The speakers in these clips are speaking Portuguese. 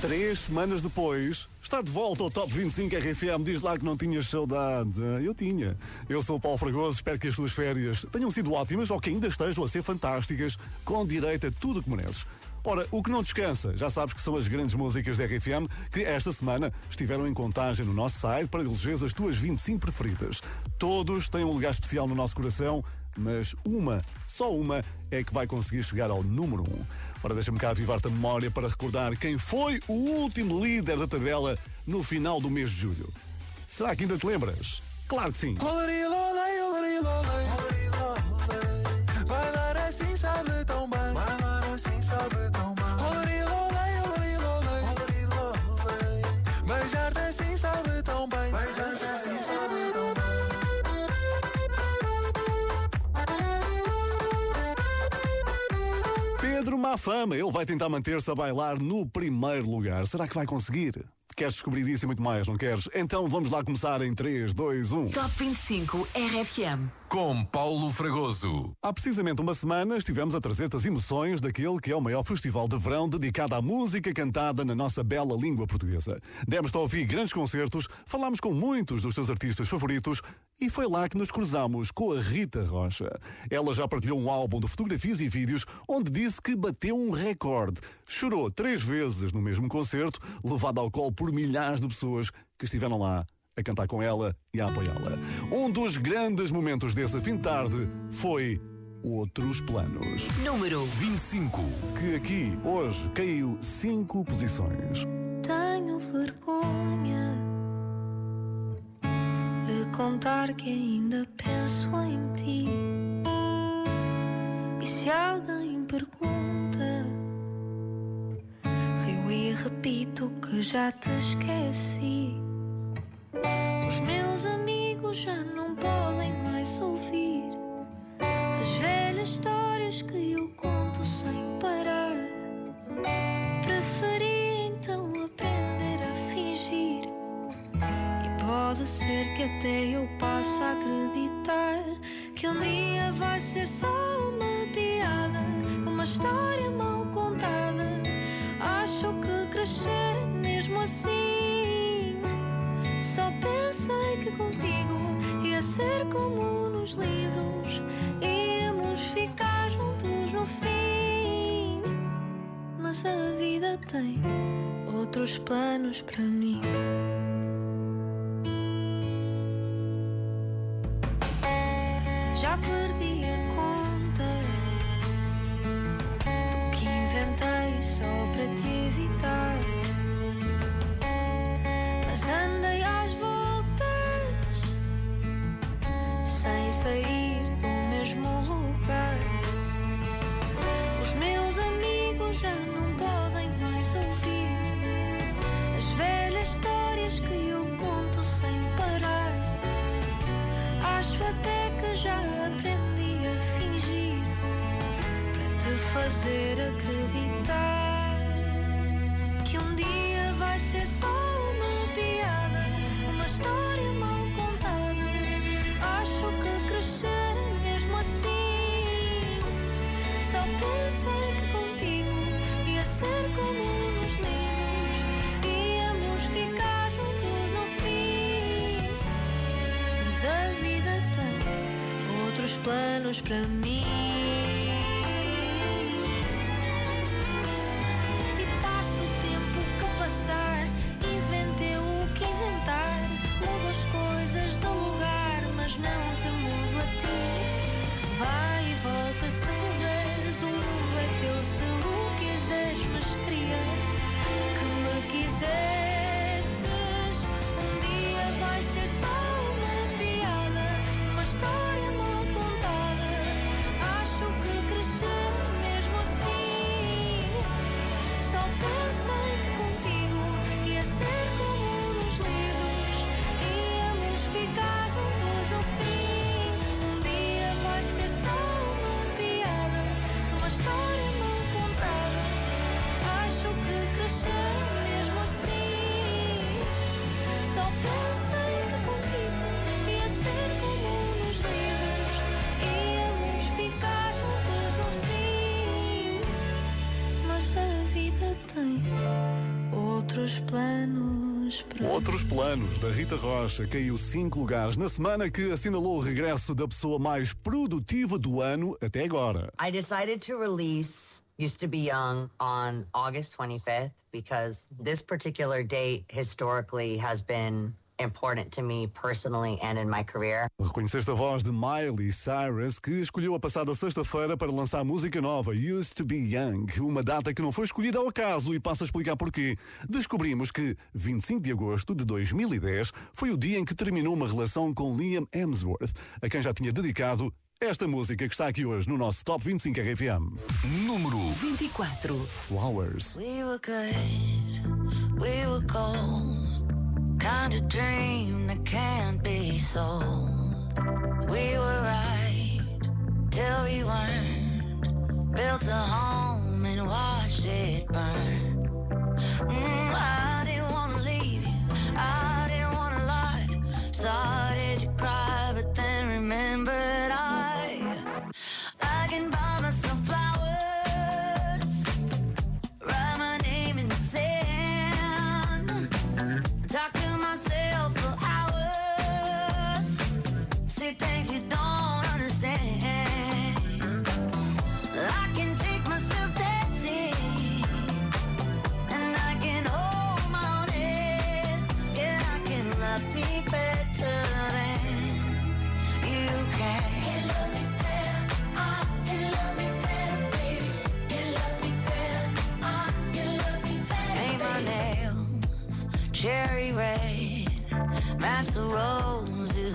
Três semanas depois, está de volta ao Top 25 RFM. Diz lá que não tinhas saudade. Eu tinha. Eu sou o Paulo Fragoso, espero que as tuas férias tenham sido ótimas ou que ainda estejam a ser fantásticas, com direito a tudo o que mereces. Ora, o que não descansa, já sabes que são as grandes músicas da RFM que esta semana estiveram em contagem no nosso site para eleger as tuas 25 preferidas. Todos têm um lugar especial no nosso coração, mas uma, só uma, é que vai conseguir chegar ao número 1. Ora, deixa-me cá avivar-te a memória para recordar quem foi o último líder da tabela no final do mês de julho. Será que ainda te lembras? Claro que sim. Má Fama, ele vai tentar manter-se a bailar no primeiro lugar. Será que vai conseguir? Queres descobrir isso e muito mais, não queres? Então vamos lá começar em 3, 2, 1. Top 25 RFM. Com Paulo Fragoso. Há precisamente uma semana estivemos a trazer-te as emoções daquele que é o maior festival de verão dedicado à música cantada na nossa bela língua portuguesa. Demos-te a ouvir grandes concertos, falámos com muitos dos teus artistas favoritos e foi lá que nos cruzámos com a Rita Rocha. Ela já partilhou um álbum de fotografias e vídeos onde disse que bateu um recorde. Chorou três vezes no mesmo concerto, levado ao colo por milhares de pessoas que estiveram lá a cantar com ela e a apoiá-la. Um dos grandes momentos desse fim de tarde foi Outros Planos, Número 25. que aqui, hoje, caiu cinco posições. Tenho vergonha de contar que ainda penso em ti. E se alguém pergunta, rio e repito que já te esqueci. Os meus amigos já não podem mais ouvir as velhas histórias que eu conto sem parar. Preferi então aprender a fingir. E pode ser que até eu passe a acreditar que um dia vai ser só uma piada, uma história mal contada. Acho que crescer mesmo assim. Pensei que contigo ia ser como nos livros, íamos ficar juntos no fim. Mas a vida tem outros planos para mim. Já perdi fazer acreditar que um dia vai ser só uma piada, uma história mal contada. Acho que crescer é mesmo assim. Só pensei que contigo ia ser como nos livros, íamos ficar juntos no fim. Mas a vida tem outros planos para mim. Outros planos da Rita Rocha caiu cinco lugares na semana que assinalou o regresso da pessoa mais produtiva do ano até agora. I decided to release Used to Be Young on August 25th because this particular date historically has been important to me personally and in my career. Reconheceste a voz de Miley Cyrus, que escolheu a passada sexta-feira para lançar música nova, Used to Be Young, uma data que não foi escolhida ao acaso e passo a explicar porquê. Descobrimos que 25 de agosto de 2010 foi o dia em que terminou uma relação com Liam Hemsworth, a quem já tinha dedicado esta música que está aqui hoje no nosso Top 25 RFM. Número 24. Flowers. We were good, we were gold. Kind of dream that can't be sold. We were right till we weren't. Built a home and watched it burn. Mm, I didn't wanna leave you, I didn't wanna lie. Started to cry, but then remembered I, I can buy See things you don't understand. I can take myself. And I can hold my own head. Yeah, I can love me better than you can. Can love me better. I can love me better, baby. Can love me better. I can love me better. Paint my nails cherry red. Match the roses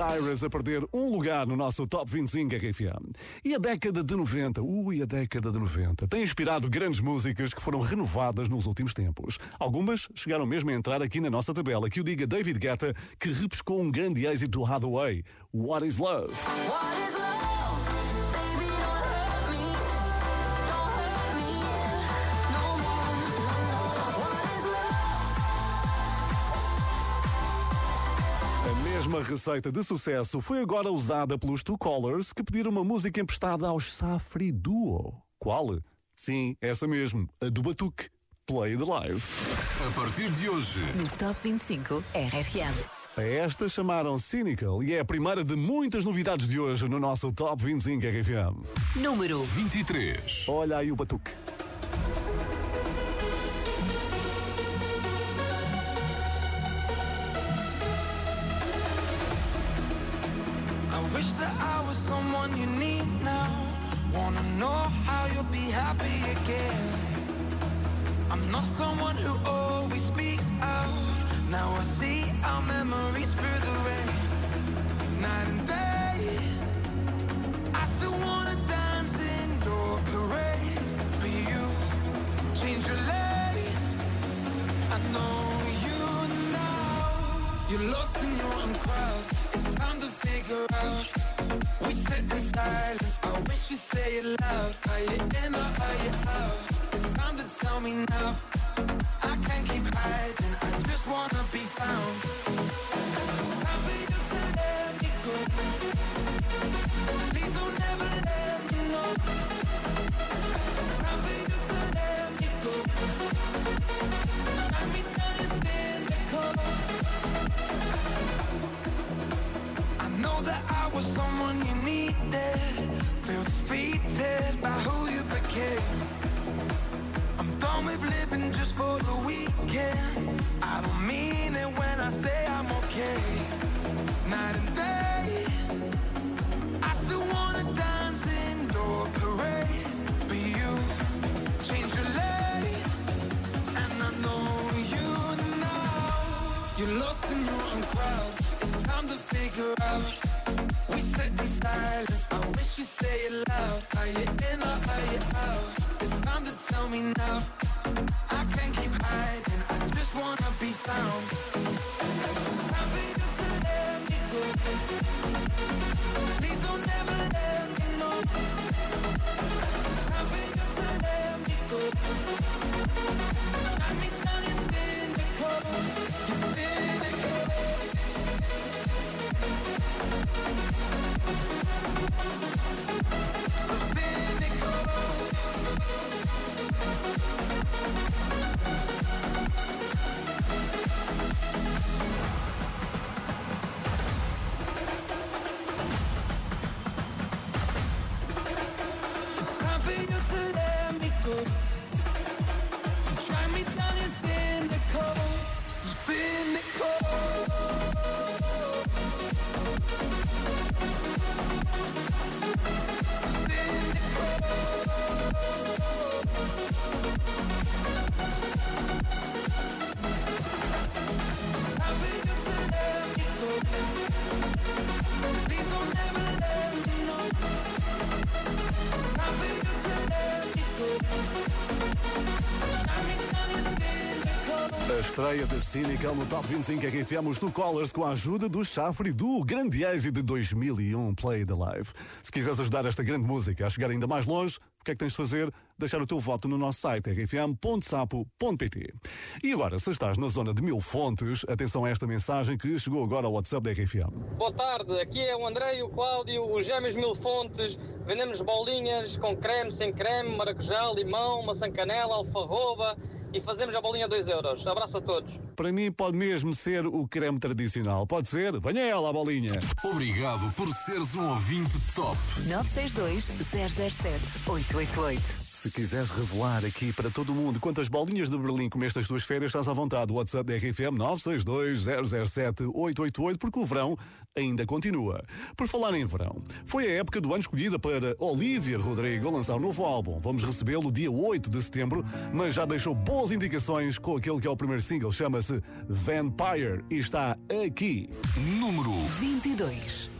Cyrus a perder um lugar no nosso Top 25 RFM. E a década de 90, ui, a década de 90, tem inspirado grandes músicas que foram renovadas nos últimos tempos. Algumas chegaram mesmo a entrar aqui na nossa tabela, que o diga David Guetta, que repescou um grande êxito do Hathaway, What is Love? What love? A mesma receita de sucesso foi agora usada pelos Two Colors, que pediram uma música emprestada aos Safri Duo. Qual? Sim, essa mesmo, a do Batuque. Play the Live. A partir de hoje, No Top 25 RFM. A esta chamaram Cynical e é a primeira de muitas novidades de hoje no nosso Top 25 RFM. Número 23. Olha aí o Batuque. Was someone you need now. Wanna know how you'll be happy again. I'm not someone who always speaks out. Now I see our memories through the rain. Night and day. I still wanna dance in your parade. But you change your lane. I know you now. You're lost silence. I wish you say it loud. Are you in or are you out? It's time to tell me now. I can't keep hiding. I just wanna be found. It's time for you to let me go. Please don't ever let me know. It's time for you to let me go. Drag me down and stand the cold. Needed. Feel defeated by who you became. I'm done with living just for the weekend. I don't mean it when I say I'm okay. Night and day, I still wanna dance in your parade. But you change your lane, and I know you now. You're lost in your own crowd. It's time to figure out. Wish you say it loud. Are you in or are you out? It's time to tell me now. Cynical no Top 25 RFM, os Two Callers com a ajuda do Chafre do grande êxito de 2001 Play the Live. Se quiseres ajudar esta grande música a chegar ainda mais longe, o que é que tens de fazer? Deixar o teu voto no nosso site rfm.sapo.pt. E agora, se estás na zona de Mil Fontes, atenção a esta mensagem que chegou agora ao WhatsApp da RFM. Boa tarde, aqui é o André e o Cláudio, os Gêmeos Mil Fontes. Vendemos bolinhas com creme, sem creme, maracujá, limão, maçã canela, alfarroba e fazemos a bolinha a 2 euros. Abraço a todos. Para mim pode mesmo ser o creme tradicional. Pode ser? Venha ela, a bolinha. Obrigado por seres um ouvinte top. 962 007 888. Se quiseres revelar aqui para todo mundo quantas bolinhas de Berlim comeste as tuas férias, estás à vontade. O WhatsApp da RFM 962-007-888, porque o verão ainda continua. Por falar em verão, foi a época do ano escolhida para Olivia Rodrigo lançar um novo álbum. Vamos recebê-lo dia 8 de setembro, mas já deixou boas indicações com aquele que é o primeiro single, chama-se Vampire, e está aqui. Número 22.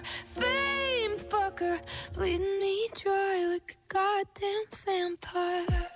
fame fucker, bleeding me dry like a goddamn vampire.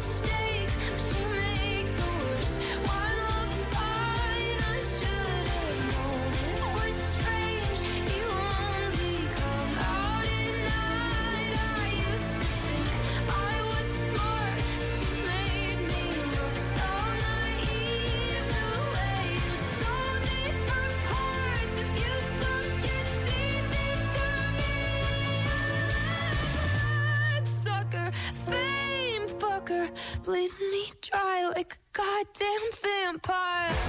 goddamn vampire.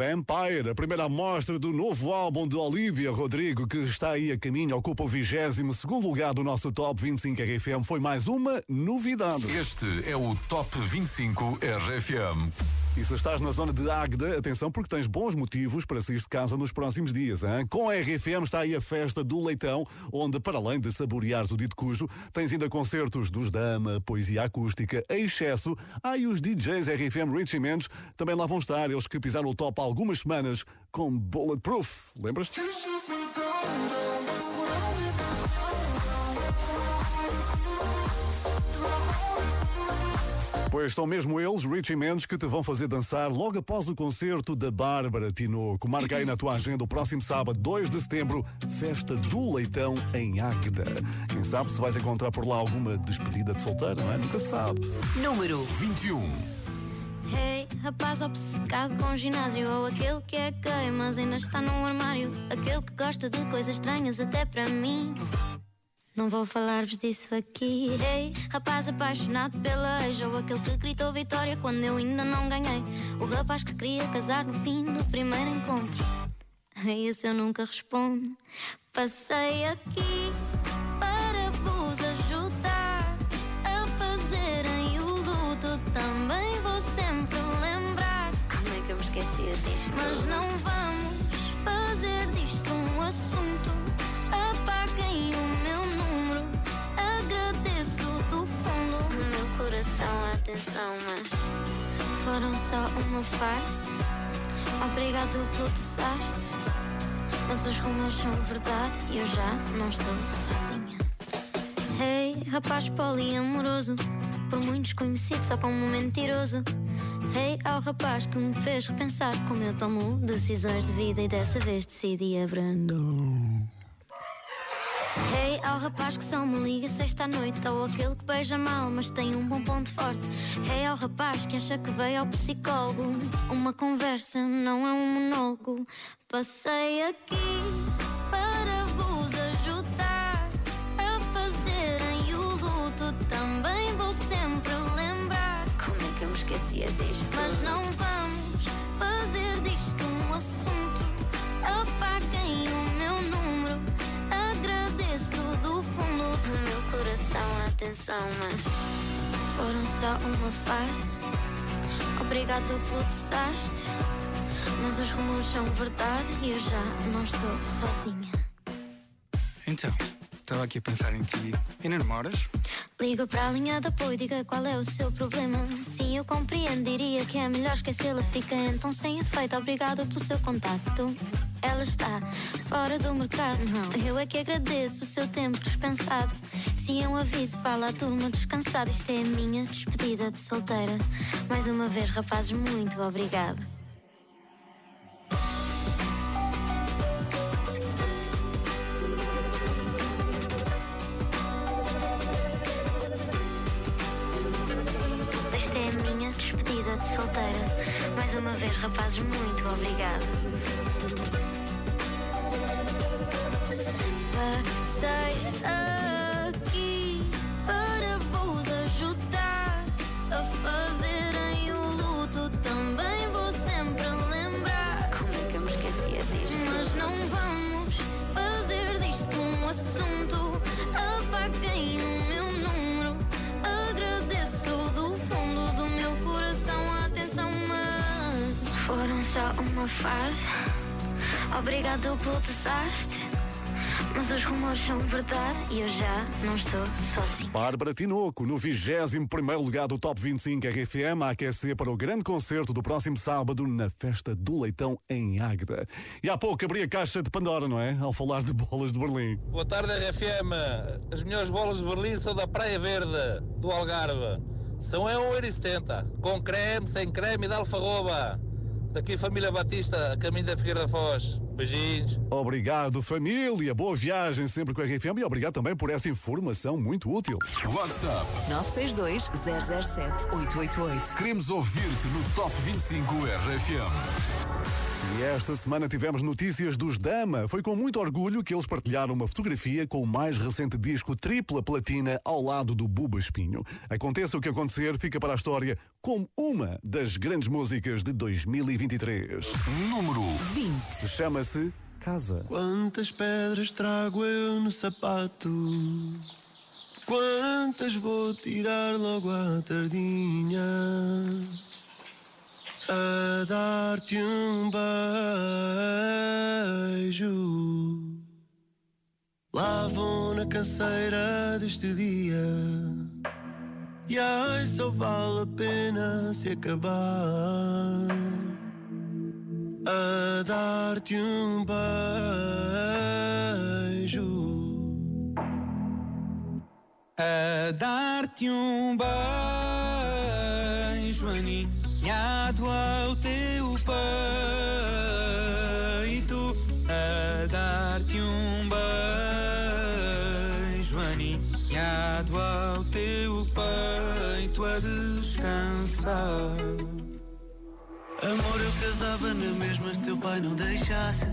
Vampire, a primeira amostra do novo álbum de Olivia Rodrigo, que está aí a caminho, ocupa o 22 lugar do nosso Top 25 RFM. Foi mais uma novidade. Este é o Top 25 RFM. E se estás na zona de Águeda, atenção porque tens bons motivos para sair de casa nos próximos dias. Hein? Com a RFM está aí a festa do Leitão, onde, para além de saboreares o dito cujo, tens ainda concertos dos Dama, poesia acústica, a excesso. Há aí os DJs RFM Richie Mendes também lá vão estar, eles que pisaram o top há algumas semanas com Bulletproof. Lembras-te? Pois são mesmo eles, Richie Mendes, que te vão fazer dançar logo após o concerto da Bárbara Tinoco. Marca aí na tua agenda o próximo sábado, 2 de setembro, festa do Leitão em Águeda. Quem sabe se vais encontrar por lá alguma despedida de solteiro, não é? Nunca se sabe. Número 21. Hey, rapaz obcecado com ginásio Ou aquele que é gay, mas ainda está no armário Aquele que gosta de coisas estranhas até para mim Não vou falar-vos disso aqui. Hey, rapaz apaixonado pela ex Ou aquele que gritou vitória quando eu ainda não ganhei. O rapaz que queria casar no fim do primeiro encontro. A esse eu nunca respondo. Passei aqui atenção Mas foram só uma face Obrigado pelo desastre Mas os rumores são verdade E eu já não estou sozinha. Hey, rapaz poliamoroso Por muitos conhecido só como mentiroso. Hey, ao rapaz que me fez repensar Como eu tomo decisões de vida E dessa vez decidi abrandar Hey, ao rapaz que só me liga sexta à noite. Ou aquele que beija mal, mas tem um bom ponto forte. Hey, ao rapaz que acha que veio ao psicólogo. Uma conversa não é um monólogo. Passei aqui para vos ajudar A fazerem o luto Também vou sempre lembrar. Como é que eu me esquecia disto? Meu coração a atenção, mas foram só uma face. Obrigado pelo desastre, Mas os rumores são verdade e eu já não estou sozinha. Então, estava aqui a pensar em ti. E não namoras? Liga para a linha de apoio, diga qual é o seu problema. Sim, eu compreendo, diria que é melhor esquecê-la. Fica então sem efeito, obrigado pelo seu contacto. Ela está fora do mercado, não. Eu é que agradeço o seu tempo dispensado. Se é um aviso, fala à turma descansada. Isto é a minha despedida de solteira. Mais uma vez, rapazes, muito obrigado. De solteira. Mais uma vez, rapazes, muito obrigado. Passei aqui uma fase. Obrigado pelo desastre. Mas os rumores são verdade e eu já não estou sozinha. Bárbara Tinoco, no 21 lugar do Top 25 RFM, a aquecer para o grande concerto do próximo sábado na Festa do Leitão em Águeda. E há pouco abri a caixa de Pandora, não é? Ao falar de bolas de Berlim. Boa tarde, RFM. As melhores bolas de Berlim são da Praia Verde, do Algarve. São é 1,70€, com creme, sem creme e de alfarroba. Daqui Família Batista, a caminho da Figueira da Foz. Beijinhos. Obrigado, família. Boa viagem sempre com a RFM e obrigado também por essa informação muito útil. WhatsApp 962 007 888. Queremos ouvir-te no Top 25 RFM. E esta semana tivemos notícias dos Dama. Foi com muito orgulho que eles partilharam uma fotografia com o mais recente disco tripla platina ao lado do Buba Espinho. Aconteça o que acontecer, fica para a história como uma das grandes músicas de 2023. Número 20. Chama-se Casa. Quantas pedras trago eu no sapato? Quantas vou tirar logo à tardinha? A dar-te um beijo. Lá vou na canseira deste dia. E ai, só vale a pena se acabar a dar-te um beijo. A dar-te um beijo aninhado ao teu peito. A dar-te um beijo aninhado ao teu peito a descansar. Amor, eu casava na mesma se teu pai não deixasse.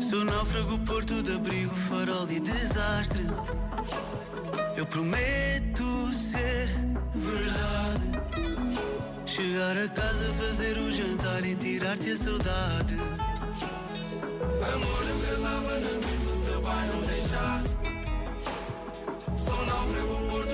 Sou náufrago, porto de abrigo, farol e desastre. Eu prometo Chegar a casa, fazer o jantar e tirar-te a saudade. Amor, eu casava na mesma se teu pai não deixasse. Sou náufrago, porto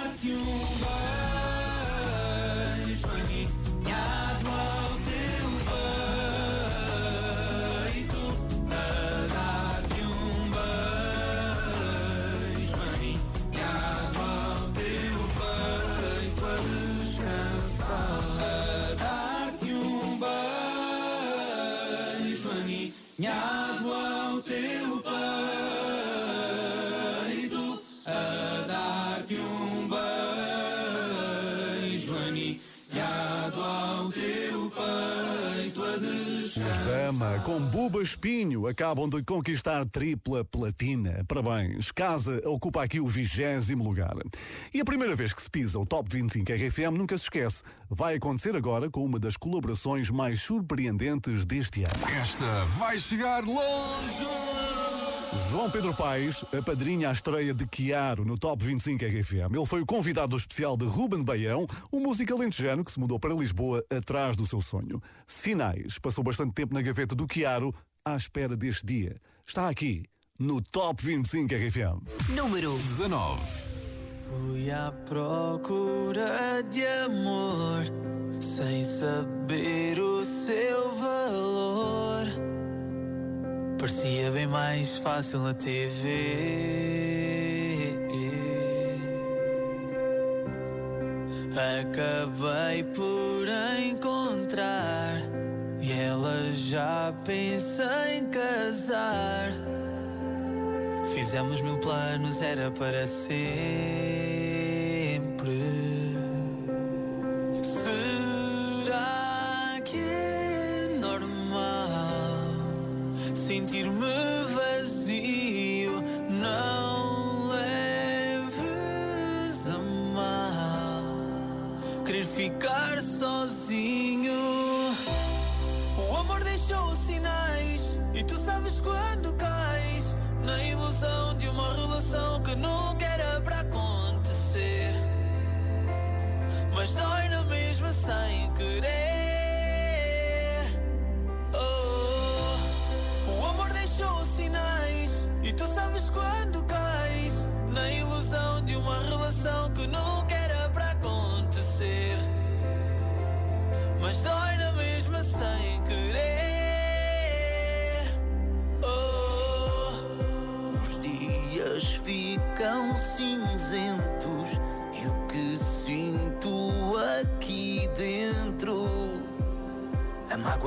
acabam de conquistar tripla platina. Parabéns. Casa ocupa aqui o vigésimo lugar. E a primeira vez que se pisa o Top 25 RFM nunca se esquece. Vai acontecer agora com uma das colaborações mais surpreendentes deste ano. Esta vai chegar longe! João Pedro Paes a estreia de Chiaro no Top 25 RFM. Ele foi o convidado especial de Ruben Baião, um músico alentejano que se mudou para Lisboa atrás do seu sonho. Sinais passou bastante tempo na gaveta do Chiaro à espera deste dia. Está aqui, no Top 25 RFM. Número 19. Fui à procura de amor sem saber o seu valor. Parecia bem mais fácil na TV. Acabei por encontrar e ela já pensa em casar. Fizemos mil planos, era para sempre.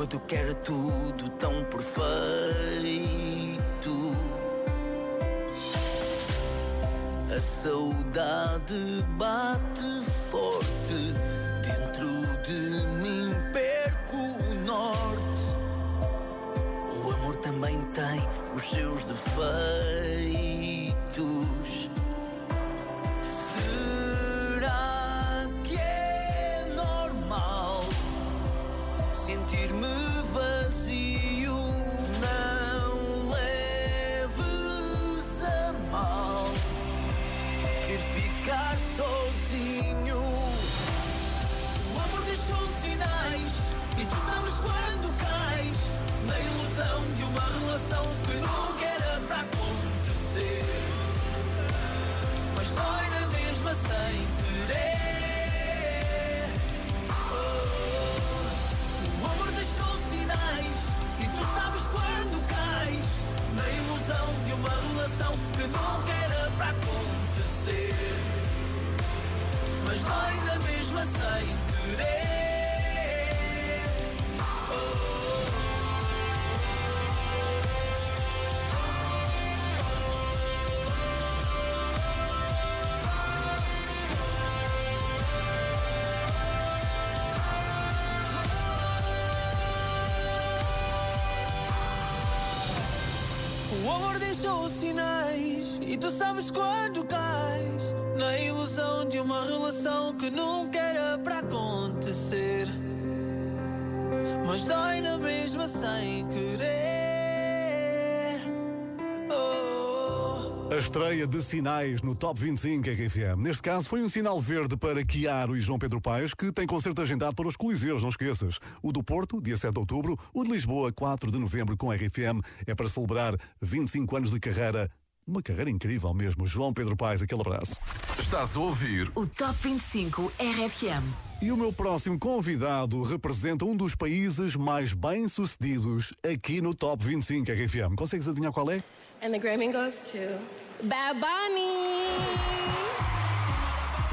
A mágoa do que era tudo tão perfeito. A saudade bate forte dentro de mim, perco o norte. O amor também tem os seus defeitos. Relação amor deixou sinais e tu sabes quando cais na ilusão de uma relação que nunca era para acontecer. Mas dói na mesma sem querer. A estreia de sinais no Top 25 RFM. Neste caso foi um sinal verde para Chiaro e João Pedro Paes, que tem concerto agendado para os Coliseus, não esqueças. O do Porto, dia 7 de outubro, o de Lisboa, 4 de novembro, com RFM, é para celebrar 25 anos de carreira. Uma carreira incrível mesmo. João Pedro Paes, aquele abraço. Estás a ouvir o Top 25 RFM. E o meu próximo convidado representa um dos países mais bem-sucedidos aqui no Top 25 RFM. Consegues adivinhar qual é? And the Grammy goes to Bad Bunny.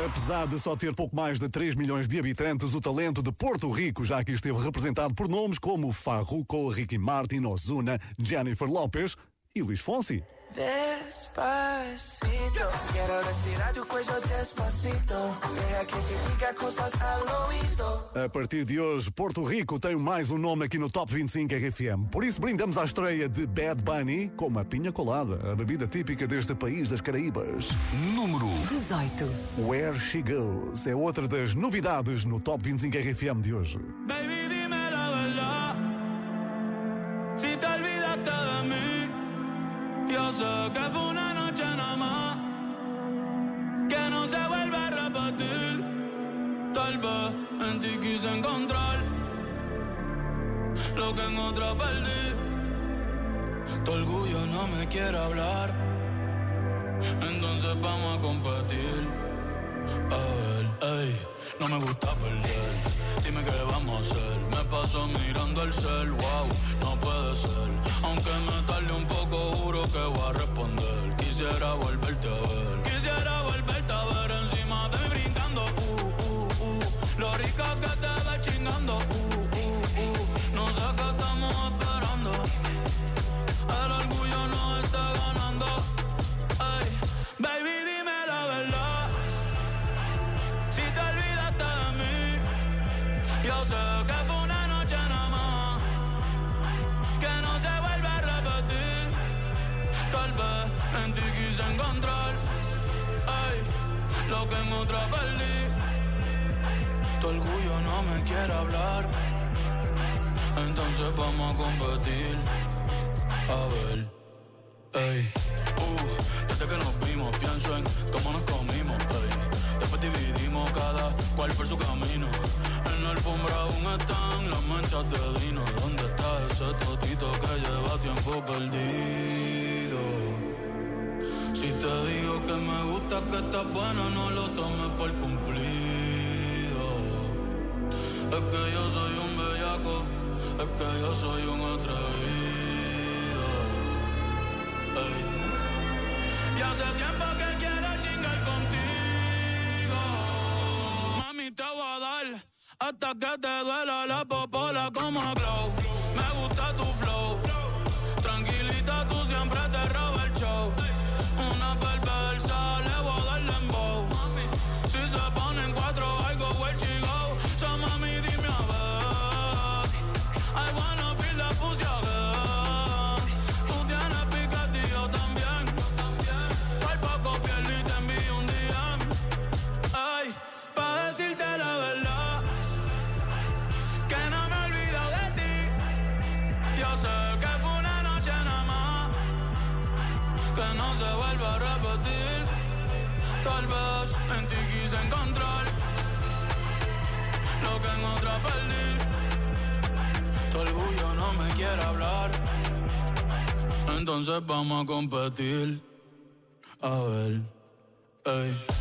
Apesar de só ter pouco mais de 3 milhões de habitantes, o talento de Porto Rico já aqui esteve representado por nomes como Farruko, Ricky Martin, Ozuna, Jennifer Lopez e Luís Fonsi. Despacito. Quiero respirar tu cuello despacito. Deja que te diga cosas al oído. A partir de hoje, Porto Rico tem mais um nome aqui no Top 25 RFM. Por isso, brindamos à estreia de Bad Bunny com uma pinha colada, a bebida típica deste país das Caraíbas. Número 18. Where She Goes é outra das novidades no Top 25 RFM de hoje. Baby, lo que en otra perdí. Tu orgullo no me quiere hablar. Entonces vamos a competir. A ver, ey, no me gusta perder. Dime qué vamos a hacer. Me paso mirando el cel, wow, no puede ser. Aunque me tarde un poco, juro que voy a responder. Quisiera volverte a ver. Que fue una noche nada más. Que no se vuelve a repetir. Tal vez en ti quise encontrar. Ay, lo que en otra perdí. Tu orgullo no me quiere hablar. Entonces vamos a competir. A ver. Ey, uh, desde que nos vimos pienso en cómo nos comimos, ey. Dividimos cada cual por su camino. En la alfombra aún están las manchas de vino. ¿Dónde está ese totito que lleva tiempo perdido? Si te digo que me gusta que estás buena, no lo tomes por cumplido. Es que yo soy un bellaco, es que yo soy un atrevido. Y hace tiempo que hasta que te duela la popola como glow. Me gusta tu flow. Tranquilita, tú siempre te roba el show. Una perversa, Tal vez en ti quise encontrar lo que en otra perdí. Tu orgullo no me quiere hablar. Entonces vamos a competir. A ver, ey.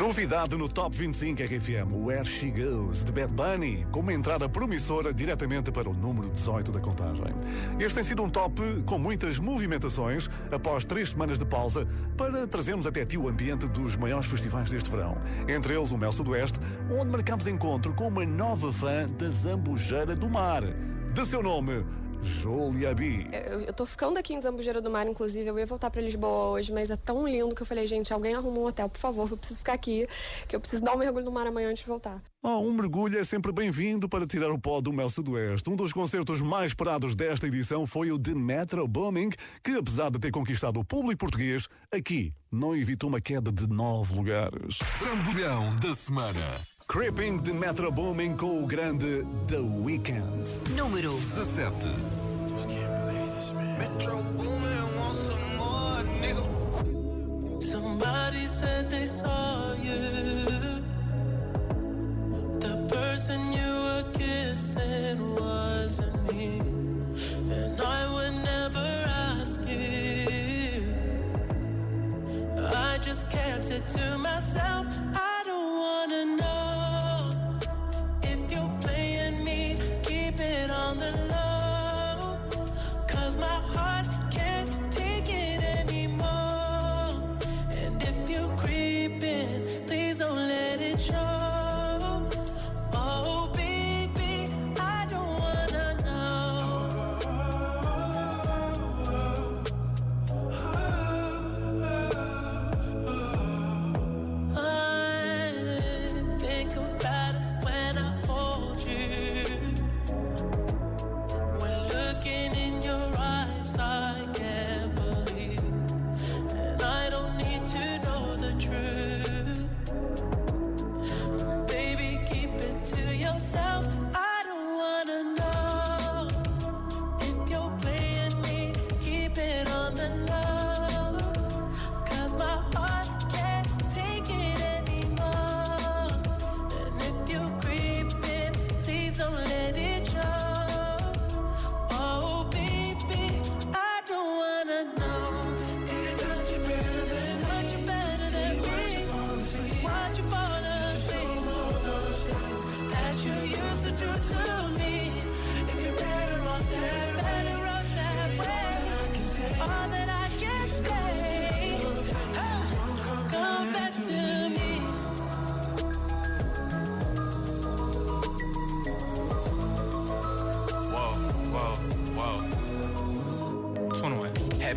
Novidade no Top 25 RFM, Where She Goes, de Bad Bunny, com uma entrada promissora diretamente para o número 18 da contagem. Este tem sido um top com muitas movimentações, após três semanas de pausa, para trazermos até ti o ambiente dos maiores festivais deste verão. Entre eles o Mel Sudoeste, onde marcamos encontro com uma nova fã da Zambujeira do Mar. De seu nome, Julia B. Eu, eu tô ficando aqui em Zambujeira do Mar, inclusive. Eu ia voltar pra Lisboa hoje, mas é tão lindo que eu falei, gente, alguém arruma um hotel, por favor. Eu preciso ficar aqui, que eu preciso dar um mergulho no mar amanhã antes de voltar. Oh, um mergulho é sempre bem-vindo para tirar o pó do Mel Sudoeste. Um dos concertos mais esperados desta edição foi o de Metro Booming, que apesar de ter conquistado o público português, aqui não evitou uma queda de nove lugares. Trambolhão da semana. Creeping de Metro Booming com o grande The Weeknd. Número 17. Metro Boomin, want some more, nigga. Somebody said they saw you. The person you were kissing wasn't me.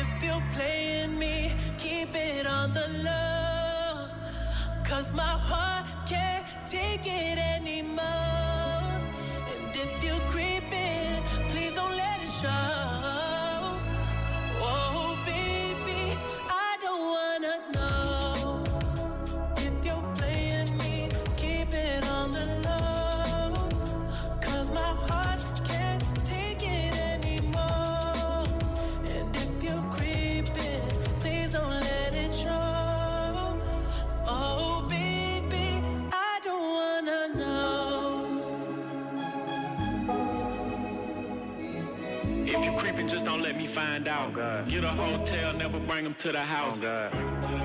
If you're playing me, keep it on the low. Cause my heart can't take it anymore. Find out. Get a hotel, never bring them to the house. If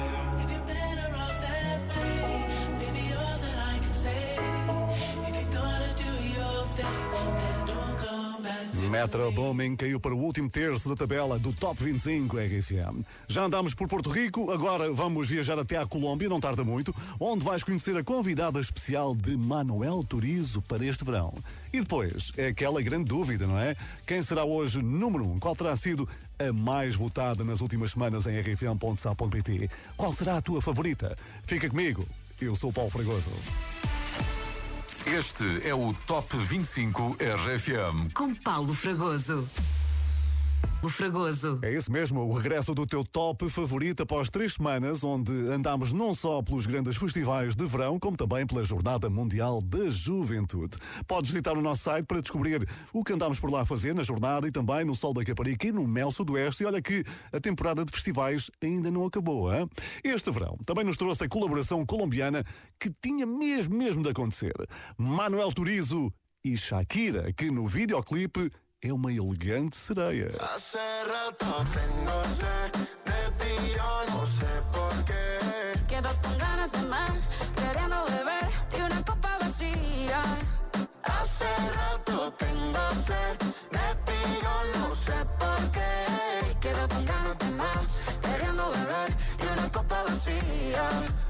Metro Booming caiu para o último terço da tabela do Top 25 RFM. Já andámos por Porto Rico, agora vamos viajar até à Colômbia, não tarda muito, onde vais conhecer a convidada especial de Manuel Turizo para este verão. E depois, é aquela grande dúvida, não é? Quem será hoje número um? Qual terá sido a mais votada nas últimas semanas em rfm.sa.pt? Qual será a tua favorita? Fica comigo, eu sou Paulo Fragoso. Este é o Top 25 RFM. Com Paulo Fragoso. O Fragoso. É isso mesmo, o regresso do teu top favorito após três semanas, onde andámos não só pelos grandes festivais de verão, como também pela Jornada Mundial da Juventude. Podes visitar o nosso site para descobrir o que andámos por lá a fazer na jornada e também no Sol da Caparica e no Mel Sudoeste. E olha que a temporada de festivais ainda não acabou, hein? Este verão também nos trouxe a colaboração colombiana que tinha mesmo, mesmo de acontecer. Manuel Turizo e Shakira, que no videoclipe é uma elegante sereia. Hace rato tengo sed de ti, yo no sé por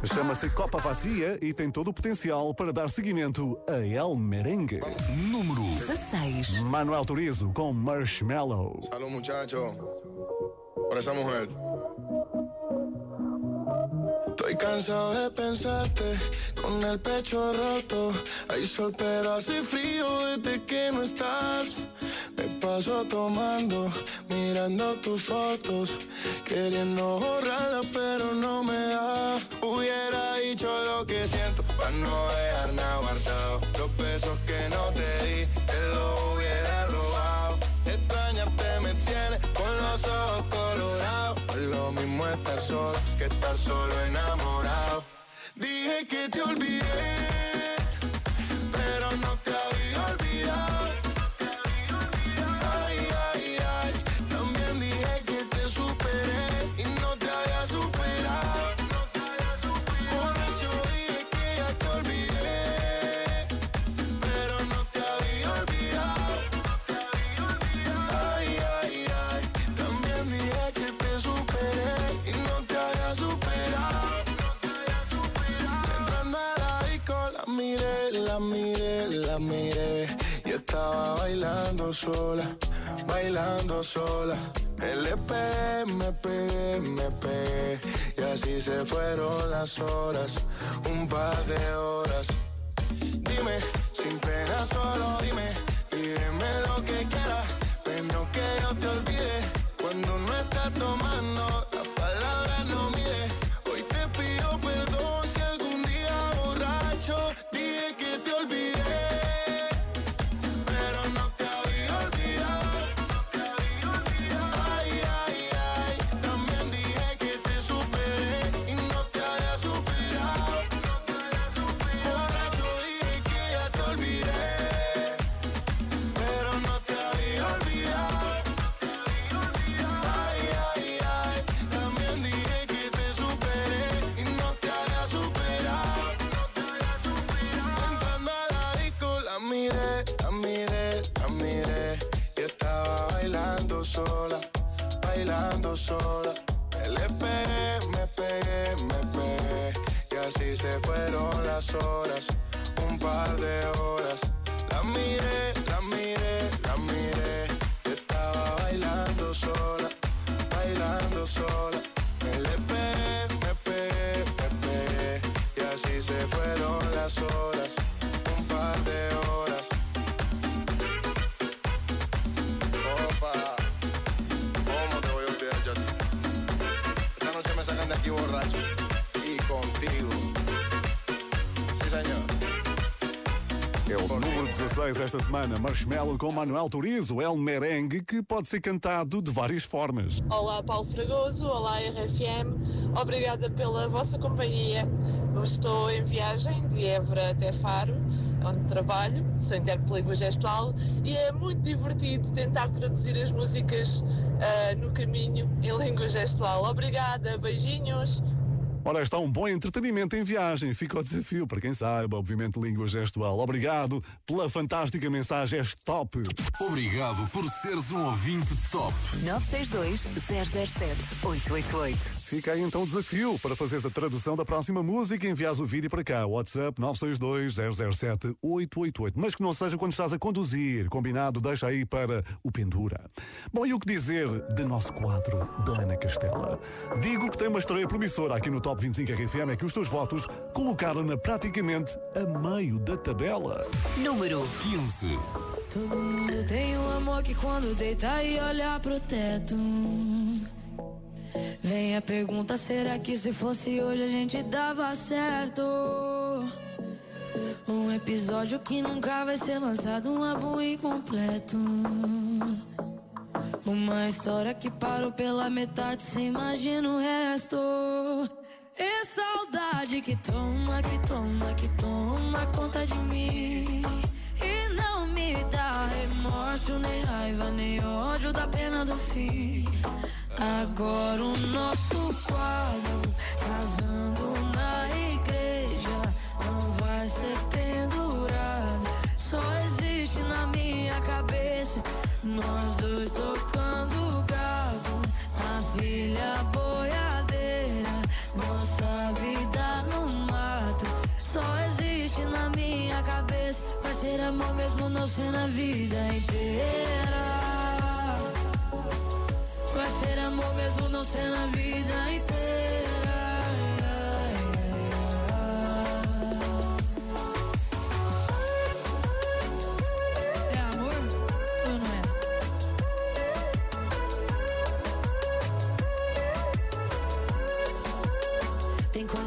Chama-se Copa Vazia e tem todo o potencial para dar seguimento a El Merengue. Número 16. Manuel Turizo com Marshmallow. Salud, muchacho. Por esa mujer. Cansado de pensarte con el pecho roto. Hay sol, pero hace frío desde que no estás. Me paso tomando, mirando tus fotos, queriendo borrarlas, pero no me da. Hubiera dicho lo que siento para no dejar nada guardado. Los besos que no te di, estar solo que estar solo enamorado. Dije que te olvidé, sola, bailando sola. Me le pegué, me pegué, me pegué. Y así se fueron las horas, un par de horas. Dime, sin pena solo dime, pídeme lo que quieras, pero que yo te olvide. Cuando no estás tomando, horas, número 16 esta semana, Marshmallow com Manuel Turizo, El Merengue, que pode ser cantado de várias formas. Olá Paulo Fragoso, olá RFM, obrigada pela vossa companhia. Estou em viagem de Évora até Faro, onde trabalho, sou intérprete gestual e é muito divertido tentar traduzir as músicas ah, no caminho em língua gestual. Obrigada, beijinhos. Ora, está um bom entretenimento em viagem. Fica o desafio para quem saiba, obviamente, língua gestual. Obrigado pela fantástica mensagem. És top. Obrigado por seres um ouvinte top. 962-007-888. Fica aí então o desafio para fazeres a tradução da próxima música e enviares o vídeo para cá. WhatsApp 962-007-888. Mas que não seja quando estás a conduzir. Combinado? Deixa aí para o pendura. Bom, e o que dizer de nosso quadro da Ana Castela? Digo que tem uma estreia promissora aqui no Top 25 RFM é que os teus votos colocaram-na praticamente a meio da tabela. Número 15. Todo mundo tem um amor que quando deita e olha pro teto. Vem a pergunta: será que se fosse hoje a gente dava certo? Um episódio que nunca vai ser lançado, um álbum incompleto. Uma história que parou pela metade, cê imagina o resto. É saudade que toma, que toma, que toma conta de mim. E não me dá remorso, nem raiva, nem ódio da pena do fim. Agora o nosso quadro, casando na igreja, não vai ser pendurado. Só existe na minha cabeça, nós dois tocando gado, a filha boiadeira, nossa vida no mato. Só existe na minha cabeça, vai ser amor mesmo não sendo a vida inteira. Vai ser amor mesmo não sendo a vida inteira.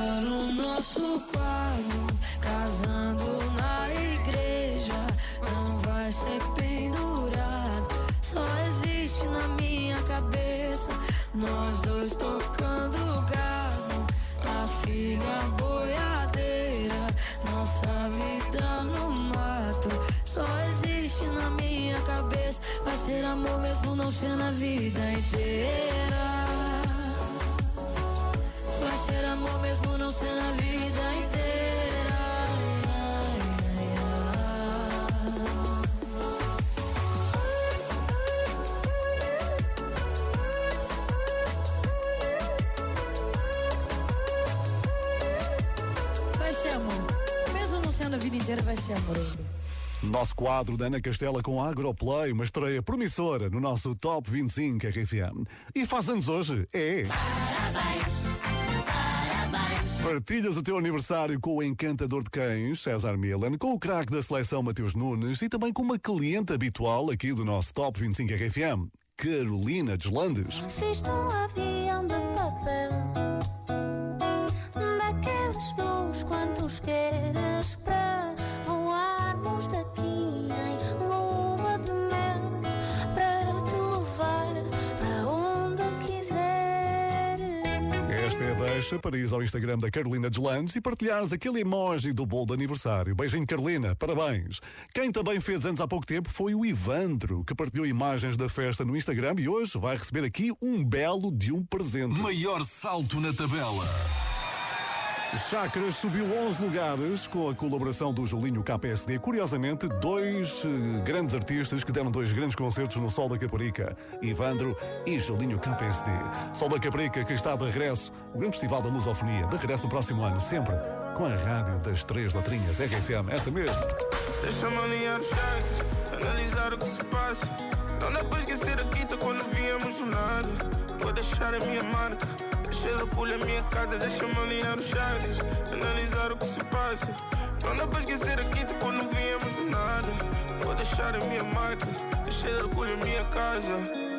Agora o nosso quadro, casando na igreja, não vai ser pendurado. Só existe na minha cabeça, nós dois tocando gado, a filha boiadeira, nossa vida no mato. Só existe na minha cabeça, vai ser amor mesmo não sendo a vida inteira. Vai ser amor mesmo não sendo a vida inteira. Vai ser amor. Mesmo não sendo a vida inteira, vai ser amor ainda. Nosso quadro da Ana Castela com Agroplay, uma estreia promissora no nosso Top 25 RFM. E faz anos hoje? É. Partilhas o teu aniversário com o encantador de cães, César Milan, com o craque da seleção Mateus Nunes e também com uma cliente habitual aqui do nosso Top 25 RFM, Carolina Deslandes. Fiz-te um avião de papel Daqueles dos quantos queres Para deixa para ir ao Instagram da Carolina Deslandes e partilhares aquele emoji do bolo de aniversário. Beijinho, Carolina, parabéns. Quem também fez anos há pouco tempo foi o Ivandro, que partilhou imagens da festa no Instagram e hoje vai receber aqui um belo de um presente. Maior salto na tabela. Chakras subiu 11 lugares com a colaboração do Julinho KPSD. Curiosamente, dois eh, grandes artistas que deram dois grandes concertos no Sol da Caparica, Ivandro e Julinho KPSD. Sol da Caparica que está de regresso, o grande festival da lusofonia, de regresso no próximo ano, sempre com a rádio das três letrinhas, RFM, essa mesmo. Deixa-me alinhar os chakras, analisar o que se passa. Não dá para esquecer a quinta quando viemos do nada. Vou deixar a minha marca, deixar a pulha a minha casa. Deixa-me alinhar os chakras, analisar o que se passa. Não dá para esquecer a quinta quando viemos do nada. Vou deixar a minha marca, deixar a pulha a minha casa.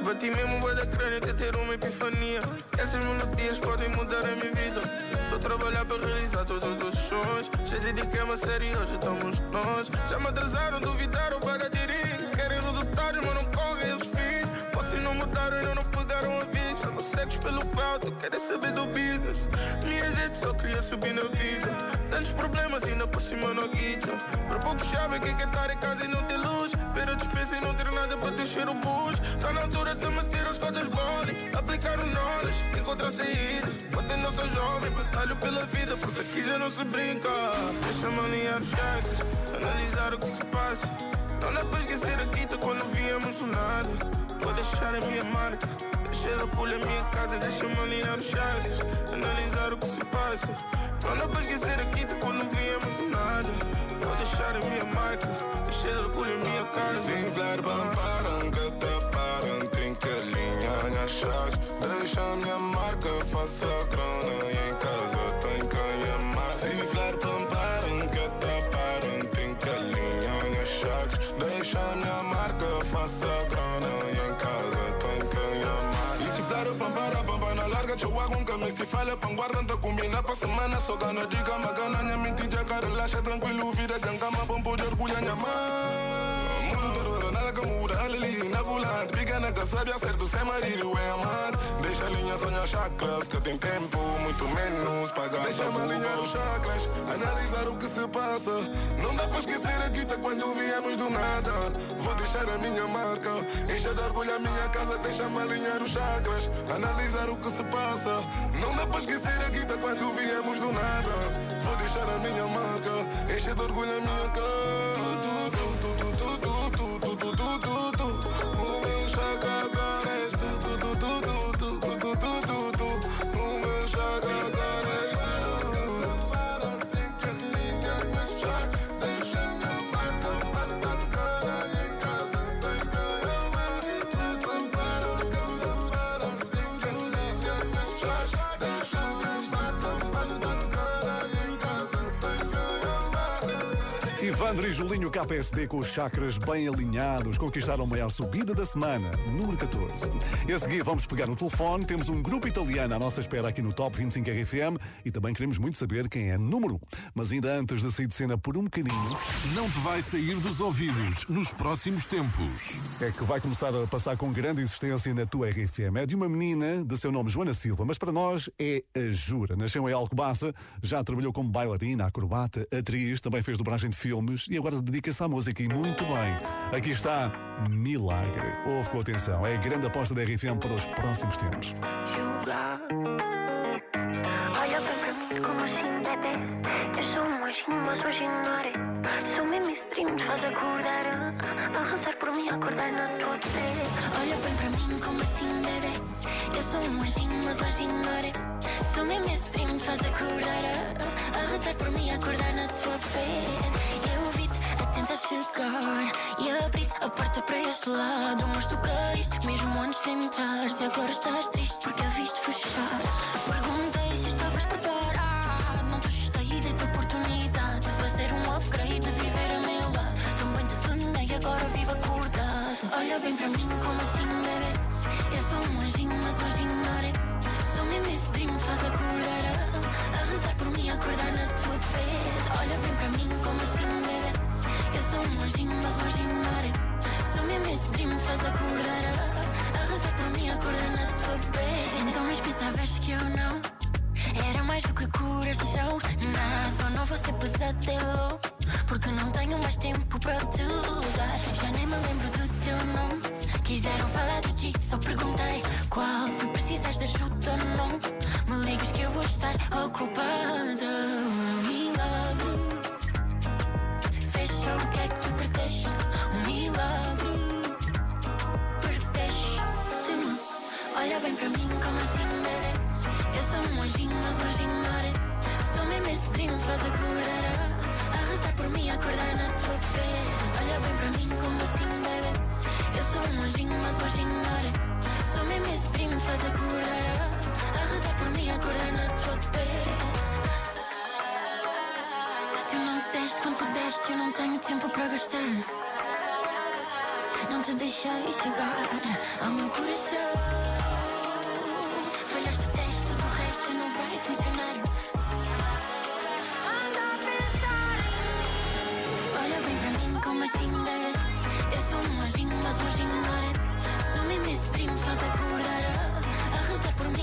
Bati mesmo o da crânio até ter uma epifania. Essas melodias podem mudar a minha vida. A trabalhar para realizar todos os sonhos. Já dediquei-me a sério, hoje estamos nós. Já me atrasaram, duvidaram para aderir. Querem resultados, mas não correm os fins. Vocês não mudaram, ainda não pegaram a pelo pauta, querem saber do business. Minha gente só queria subir na vida. Tantos problemas, ainda por cima não guita. Por pouco sabem que quer estar em casa e não ter luz. Ver a despesa e não ter nada para deixar o bus. Tá na altura de meter as cotas bole. Aplicar o knowledge, encontrar saídas. Não sou jovem, batalho pela vida, porque aqui já não se brinca. Deixa-me alinhar os chakras, analisar o que se passa. Não dá para esquecer a quinta quando viemos do nada. Vou deixar a minha marca, deixar a pulha a minha casa. Deixa-me alinhar os chakras, analisar o que se passa. Dá para esquecer a quinta quando viemos do nada. Vou deixar a minha marca, deixar a pulha a minha casa. Sin fler pamparan que Tem que alinhar as chaves Deixa a minha marca, faça grana daga cewa gunga mistifala panguardando combina pra semana. Só gana diga magana minha mentira cara relaxa tranquilo vida jangama bom poder bulha minha mãe que muda, ali na volante Pequena que sabe acerto, sem marido é amar Deixa a linha sonhar chakras Que tem tempo, muito menos pagar Deixa-me alinhar os chakras, analisar o que se passa. Não dá para esquecer a guita quando viemos do nada. Vou deixar a minha marca, encher de orgulho a minha casa. Deixa-me alinhar os chakras, analisar o que se passa. Não dá para esquecer a guita quando viemos do nada. Vou deixar a minha marca, encher de orgulho a minha casa amar. Ivandro e Julinho KPSD com os chakras bem alinhados conquistaram a maior subida da semana, número 14. E a seguir vamos pegar no telefone, temos um grupo italiano à nossa espera aqui no Top 25 RFM e também queremos muito saber quem é número 1. Mas ainda antes de sair de cena por um bocadinho... Não te vai sair dos ouvidos nos próximos tempos. É que vai começar a passar com grande insistência na tua RFM. É de uma menina de seu nome Joana Silva, mas para nós é a Jura. Nasceu em Alcobaça, já trabalhou como bailarina, acrobata, atriz, também fez dobragem de e agora dedica-se à música e muito bem. Aqui está Milagre. Ouve com atenção, é a grande aposta da RFM para os próximos tempos. Jura Anjinho, mas hoje ignorei Sou mesmo stream, te faz acordar A, a rezar por mim, acordar na tua pele Olha bem pra mim como assim, bebê? Eu sou um anjinho, mas hoje ignorei. Sou mesmo stream, te faz acordar a, a rezar por mim, acordar na tua pele Eu vi-te a tentar chegar. E abri-te a porta para este lado. Mas tu caíste mesmo antes de entrares. E agora estás triste porque a viste fechar agora vivo acordado. Olha bem para mim como assim, bebê Eu sou um anjinho, mas um anjinho na o Sou mesmo esse dream que faz acordar. A, a Arrasar por mim, acordar na tua pele. Olha bem para mim como assim, bebê Eu sou um anjinho, mas um anjinho na o Sou mesmo esse dream que faz acordar. A, a Arrasar por mim, acordar na tua pele. Então mas pensavas que eu não era mais do que coração. Na. só não vou ser pesadelo Porque não tenho mais tempo para tu Quiseram falar do ti, só perguntei qual. Se precisas de ajuda não, me ligas que eu vou estar ocupada. Um milagre. Fecha o que é que tu pretexes? Um milagre. Pretexes-me. Olha bem para mim como assim, bebê. Eu sou um anjinho, mas um anjinho não. Sou mesmo esse que faz a, a rezar por mim, acordar na tua pele. Olha bem para mim faz acordar a, rezar por mim, acordar na tua pele. Tu não me deste quando pudeste, eu não tenho tempo para gastar. Não te deixei chegar ao meu coração. Falhaste o teste, do resto não vai funcionar. Anda a pensar em mim. Olha bem para mim como assim, bebê. Eu sou um anjinho, mas um anjinho não é. Esse primo que faz acordar